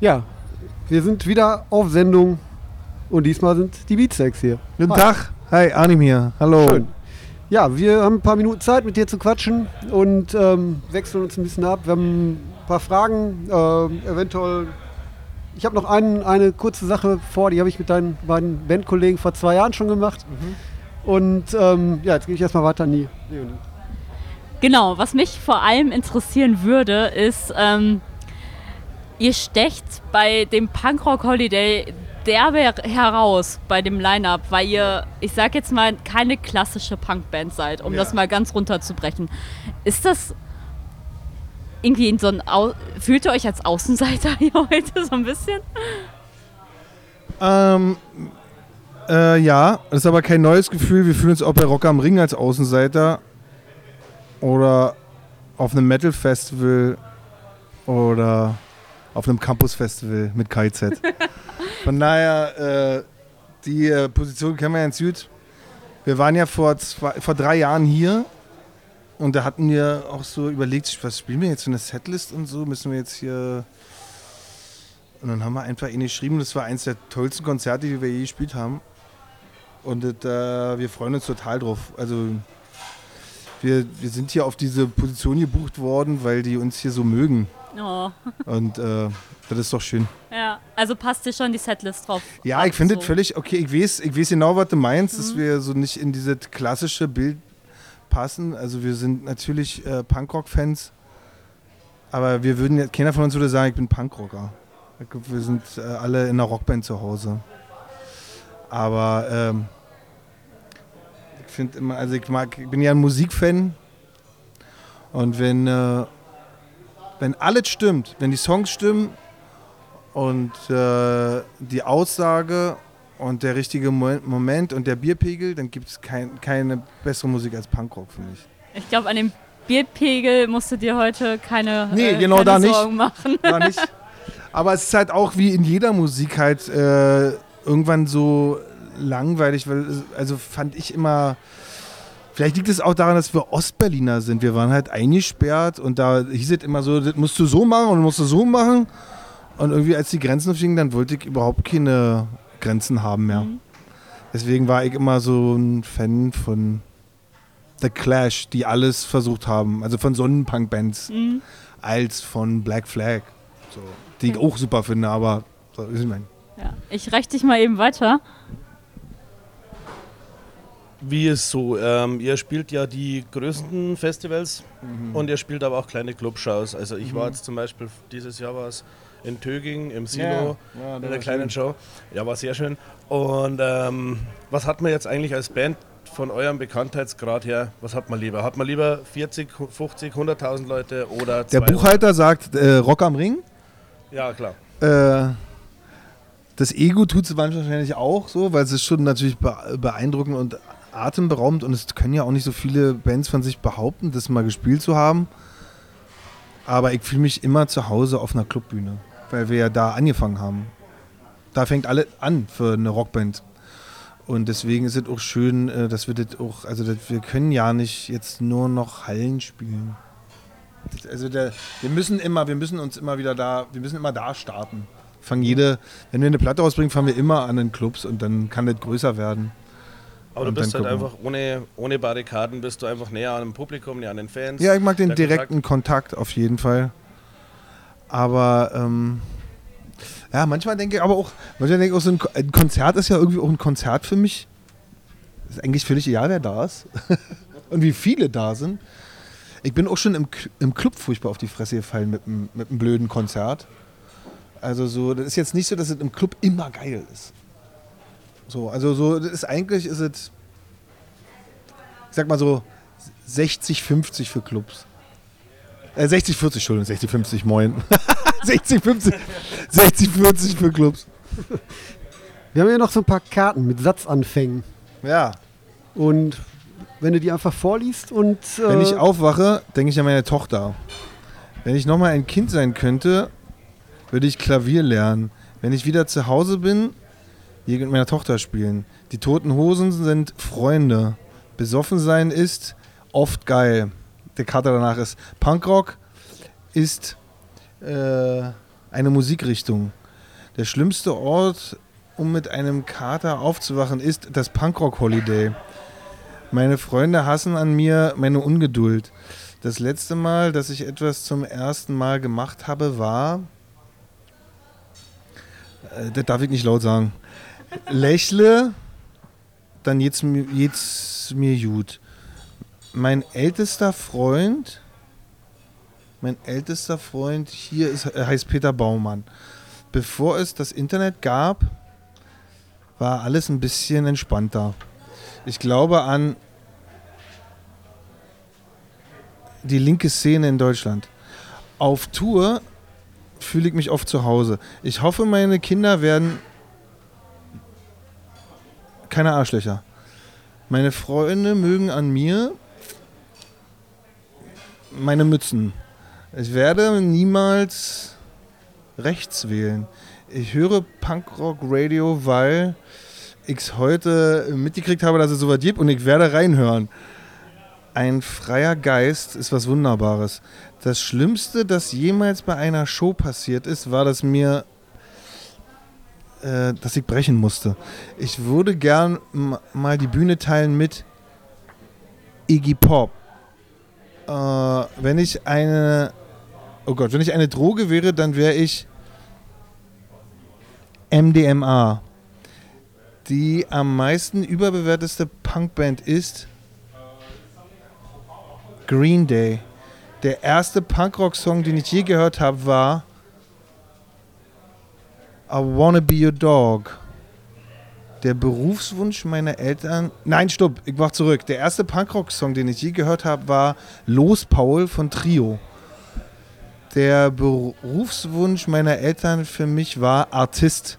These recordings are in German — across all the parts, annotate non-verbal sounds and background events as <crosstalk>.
Ja, wir sind wieder auf Sendung und diesmal sind die Beatsteaks hier. Guten Tag. Hi, Arnim hier. Hallo. Schön. Ja, wir haben ein paar Minuten Zeit mit dir zu quatschen und ähm, wechseln uns ein bisschen ab. Wir haben ein paar Fragen, äh, eventuell. Ich habe noch einen, eine kurze Sache vor, die habe ich mit deinen beiden Bandkollegen vor zwei Jahren schon gemacht. Und ähm, ja, jetzt gehe ich erstmal weiter an die Leonie. Genau, was mich vor allem interessieren würde, ist, ähm, ihr stecht bei dem Punkrock Holiday derbe heraus bei dem Line-Up, weil ihr, ich sag jetzt mal, keine klassische Punkband seid, um Ja. das mal ganz runterzubrechen. Ist das irgendwie in so ein, Au fühlt ihr euch als Außenseiter <laughs> hier heute so ein bisschen? Ähm, äh, ja, das ist aber kein neues Gefühl. Wir fühlen uns auch bei Rock am Ring als Außenseiter oder auf einem Metal-Festival oder auf einem Campus-Festival mit KZ. Von daher, äh, die äh, Position kennen wir ja in Süd. Wir waren ja vor, zwei, vor drei Jahren hier und da hatten wir auch so überlegt, was spielen wir jetzt für eine Setlist und so, müssen wir jetzt hier und dann haben wir einfach ihn geschrieben, das war eins der tollsten Konzerte, die wir je gespielt haben. Und äh, wir freuen uns total drauf. Also wir, wir sind hier auf diese Position gebucht worden, weil die uns hier so mögen. Oh, Und äh, das ist doch schön. ja. Also passt dir schon die Setlist drauf? Ja, ich finde so. das völlig okay. Ich weiß, ich weiß genau, was du meinst, dass wir so nicht in dieses klassische Bild passen. Also wir sind natürlich äh, Punkrock-Fans, aber wir würden keiner von uns würde sagen, ich bin Punkrocker. Wir sind äh, alle in einer Rockband zu Hause. Aber ähm, finde immer, also ich mag, ich bin ja ein Musikfan und wenn, äh, wenn alles stimmt, wenn die Songs stimmen und äh, die Aussage und der richtige Mo Moment und der Bierpegel, dann gibt es kein, keine bessere Musik als Punkrock, finde ich. Ich glaube, an dem Bierpegel musst du dir heute keine, Nee, äh, genau keine da nicht. Sorgen machen. War nicht. <laughs> Aber es ist halt auch wie in jeder Musik halt äh, irgendwann so langweilig, weil, also fand ich immer. Vielleicht liegt es auch daran, dass wir Ostberliner sind. Wir waren halt eingesperrt und da hieß es immer so, das musst du so machen und musst du so machen. Und irgendwie, als die Grenzen fingen, dann wollte ich überhaupt keine Grenzen haben mehr. Mhm. Deswegen war ich immer so ein Fan von The Clash, die alles versucht haben. Also von Sonnenpunk-Bands Mhm. als von Black Flag. So, die ich auch super finde, aber so ist ich mein. Ja. Ich reich dich mal eben weiter. Wie ist so? Ähm, ihr spielt ja die größten Festivals und ihr spielt aber auch kleine Clubshows. Also ich war jetzt zum Beispiel dieses Jahr war es in Töging im Silo ja, in der kleinen Show. Ja, war sehr schön. Und ähm, was hat man jetzt eigentlich als Band von eurem Bekanntheitsgrad her? Was hat man lieber? Hat man lieber 40, 50, 100.000 Leute oder Der 200? Buchhalter sagt äh, Rock am Ring. Ja, klar. Äh, das Ego tut es wahrscheinlich auch so, weil es ist schon natürlich be- beeindruckend und atemberaubend und es können ja auch nicht so viele Bands von sich behaupten, das mal gespielt zu haben. Aber ich fühle mich immer zu Hause auf einer Clubbühne, weil wir ja da angefangen haben. Da fängt alles an für eine Rockband. Und deswegen ist es auch schön, äh, dass wir das auch, also das, wir können ja nicht jetzt nur noch Hallen spielen. Das- Also der, wir müssen immer, wir müssen uns immer wieder da, wir müssen immer da starten. Fangen jede, wenn wir eine Platte rausbringen, fahren wir immer an den Clubs und dann kann das größer werden. Aber du bist halt gucken einfach ohne, ohne Barrikaden, bist du einfach näher an dem Publikum, näher an den Fans. Ja, ich mag den direkten Kontakt. auf jeden Fall. Aber ähm, ja, manchmal denke ich aber auch, manchmal denke ich auch, so ein, ein Konzert ist ja irgendwie auch ein Konzert für mich. Ist eigentlich völlig egal, wer da ist. <laughs> und wie viele da sind. Ich bin auch schon im, im Club furchtbar auf die Fresse gefallen mit mit einem blöden Konzert. Also so, das ist jetzt nicht so, dass es im Club immer geil ist. So, also so, ist eigentlich ist es, ich sag mal so, 60, 50 für Clubs. Äh, 60, 40, Entschuldigung, 60, 50, moin. 60, 50, 60, 40 für Clubs. Wir haben hier noch so ein paar Karten mit Satzanfängen. Ja. Und wenn du die einfach vorliest und. Äh, Wenn ich aufwache, denke ich an meine Tochter. Wenn ich nochmal ein Kind sein könnte, würde ich Klavier lernen. Wenn ich wieder zu Hause bin, hier mit meiner Tochter spielen. Die toten Hosen sind Freunde. Besoffen sein ist oft geil. Der Kater danach ist Punkrock ist äh, eine Musikrichtung. Der schlimmste Ort, um mit einem Kater aufzuwachen, ist das Punkrock Holiday. Meine Freunde hassen an mir meine Ungeduld. Das letzte Mal, dass ich etwas zum ersten Mal gemacht habe, war. Äh, das darf ich nicht laut sagen. Lächle, dann jetzt, mir- mir gut. Mein ältester Freund, mein ältester Freund hier ist, er heißt Peter Baumann. Bevor es das Internet gab, war alles ein bisschen entspannter. Ich glaube an die linke Szene in Deutschland. Auf Tour fühle ich mich oft zu Hause. Ich hoffe, meine Kinder werden keine Arschlöcher. Meine Freunde mögen an mir meine Mützen. Ich werde niemals rechts wählen. Ich höre Punkrock Radio, weil ich es heute mitgekriegt habe, dass es so was gibt und ich werde reinhören. Ein freier Geist ist was Wunderbares. Das Schlimmste, das jemals bei einer Show passiert ist, war, dass mir, äh, dass ich brechen musste. Ich würde gern mal die Bühne teilen mit Iggy Pop. Äh, wenn ich eine, oh Gott, wenn ich eine Droge wäre, dann wäre ich MDMA. Die am meisten überbewerteste Punkband ist Green Day. Der erste Punkrock-Song, den ich je gehört habe, war I Wanna Be Your Dog. Der Berufswunsch meiner Eltern. Nein, stopp, ich mach zurück. Der erste Punkrock-Song, den ich je gehört habe, war Los Paul von Trio. Der Berufswunsch meiner Eltern für mich war Artist.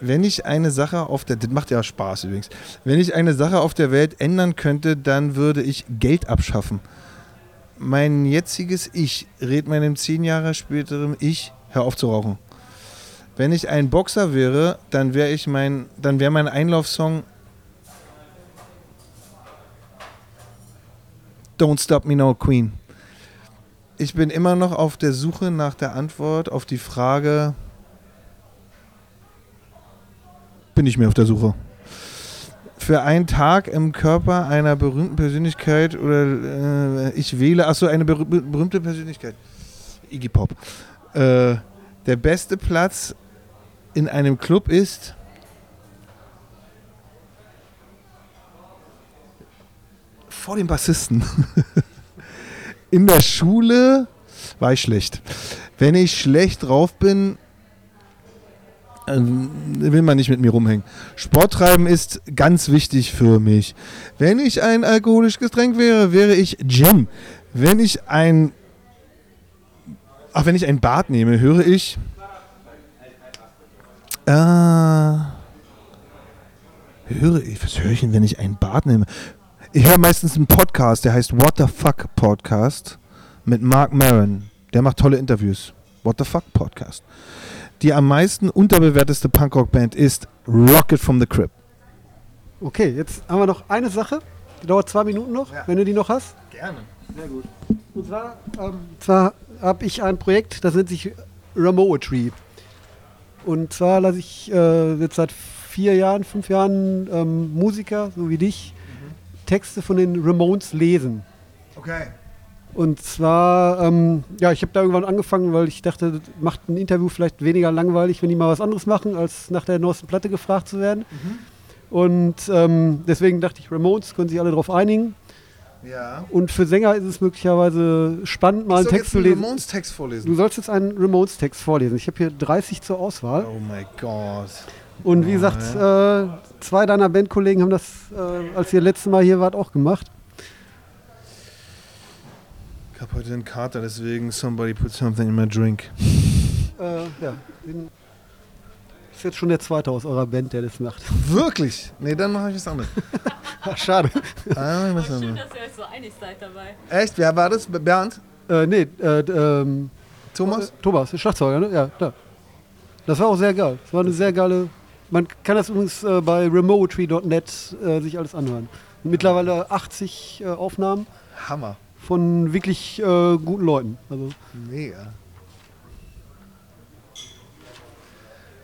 Wenn ich eine Sache auf der, das macht ja Spaß übrigens, wenn ich eine Sache auf der Welt ändern könnte, dann würde ich Geld abschaffen. Mein jetziges Ich rät meinem zehn Jahre späteren Ich, hör auf zu rauchen. Wenn ich ein Boxer wäre, dann wäre ich mein, dann wäre mein Einlaufsong Don't Stop Me Now Queen. Ich bin immer noch auf der Suche nach der Antwort auf die Frage, bin ich mir auf der Suche. Für einen Tag im Körper einer berühmten Persönlichkeit oder äh, ich wähle, achso, eine berüh berühmte Persönlichkeit. Iggy Pop. Äh, der beste Platz in einem Club ist vor dem Bassisten. <laughs> In der Schule war ich schlecht. Wenn ich schlecht drauf bin, will man nicht mit mir rumhängen. Sport treiben ist ganz wichtig für mich. Wenn ich ein alkoholisches Getränk wäre, wäre ich Gin. Wenn ich ein Ach, wenn ich ein Bad nehme, höre ich äh, höre ich, was höre ich denn, wenn ich ein Bad nehme? Ich höre meistens einen Podcast, der heißt What the Fuck Podcast mit Mark Maron. Der macht tolle Interviews. What the Fuck Podcast. Die am meisten unterbewerteste Punkrock-Band ist Rocket from the Crib. Okay, jetzt haben wir noch eine Sache. Die dauert zwei Minuten noch, Ja. wenn du die noch hast. Gerne. Sehr gut. Und zwar, ähm, zwar habe ich ein Projekt, das nennt sich Ramoetry. Und zwar lasse ich äh, jetzt seit vier Jahren, fünf Jahren ähm, Musiker, so wie dich, Texte von den Ramones lesen. Okay. Und zwar, ähm, ja, ich habe da irgendwann angefangen, weil ich dachte, das macht ein Interview vielleicht weniger langweilig, wenn die mal was anderes machen, als nach der neuesten Platte gefragt zu werden. Und ähm, deswegen dachte ich, Ramones können sich alle darauf einigen. Ja. Und für Sänger ist es möglicherweise spannend, mal einen Text zu lesen. Ramones Text Du vorlesen. sollst jetzt einen Ramones-Text vorlesen. Ich habe hier 30 zur Auswahl. Oh mein Gott. Und wie Oh, gesagt, äh, zwei deiner Bandkollegen haben das, äh, als ihr letztes Mal hier wart, auch gemacht. Ich habe heute einen Kater, deswegen somebody put something in my drink. Äh, ja, ist jetzt schon der zweite aus eurer Band, der das macht. <laughs> Wirklich? Nee, dann mache ich was anderes. Ach, schade. Ah, was Schön, anderes. dass ihr euch so einig seid dabei. Echt? Wer war das? Bernd? Äh, nee, äh, ähm, Thomas? Äh, Thomas, der Schlagzeuger, ne? Ja, da. Das war auch sehr geil. Das war eine sehr geile. Man kann das übrigens äh, bei remotree.net äh, sich alles anhören. Mittlerweile 80 äh, Aufnahmen Hammer. von wirklich äh, guten Leuten. Also, Mega.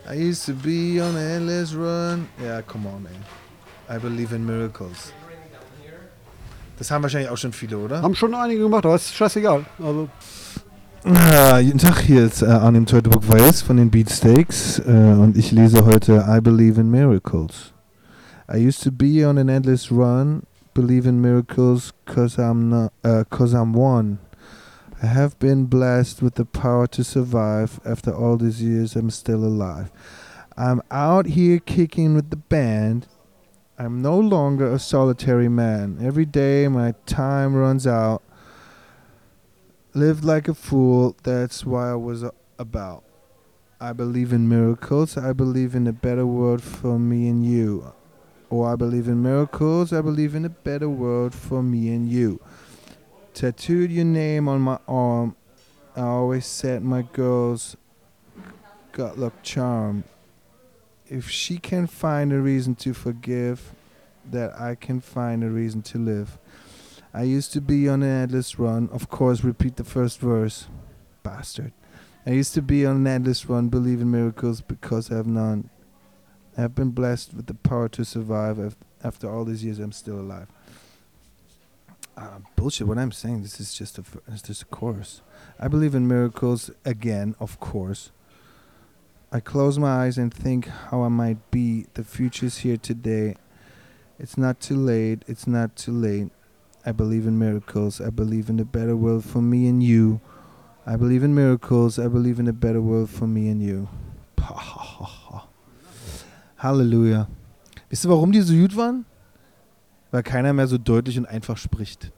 I used to be on an endless run. Ja, come on, ey. I believe in miracles. Das haben wahrscheinlich auch schon viele, oder? Haben schon einige gemacht, aber ist scheißegal. Also, Ah, guten Tag, hier ist äh, Arnim Teutoburg Weiß von den Beatsteaks äh, und ich lese heute I Believe in Miracles. I used to be on an endless run, believe in miracles cause I'm not, uh, cause I'm one. I have been blessed with the power to survive. After all these years, I'm still alive. I'm out here kicking with the band. I'm no longer a solitary man. Every day my time runs out. Lived like a fool, that's why I was about. I believe in miracles. I believe in a better world for me and you. Oh, I believe in miracles. I believe in a better world for me and you. Tattooed your name on my arm. I always said my girl's got luck charm. If she can find a reason to forgive, that I can find a reason to live. I used to be on an endless run. Of course, repeat the first verse. Bastard. I used to be on an endless run, believe in miracles because I have none. I have been blessed with the power to survive. After all these years, I'm still alive. Uh, bullshit. What I'm saying, this is just a, it's just a course. I believe in miracles again, of course. I close my eyes and think how I might be. The future's here today. It's not too late. It's not too late. I believe in miracles. I believe in a better world for me and you. I believe in miracles. I believe in a better world for me and you. <laughs> Halleluja. Wisst ihr, warum die so gut waren? Weil keiner mehr so deutlich und einfach spricht.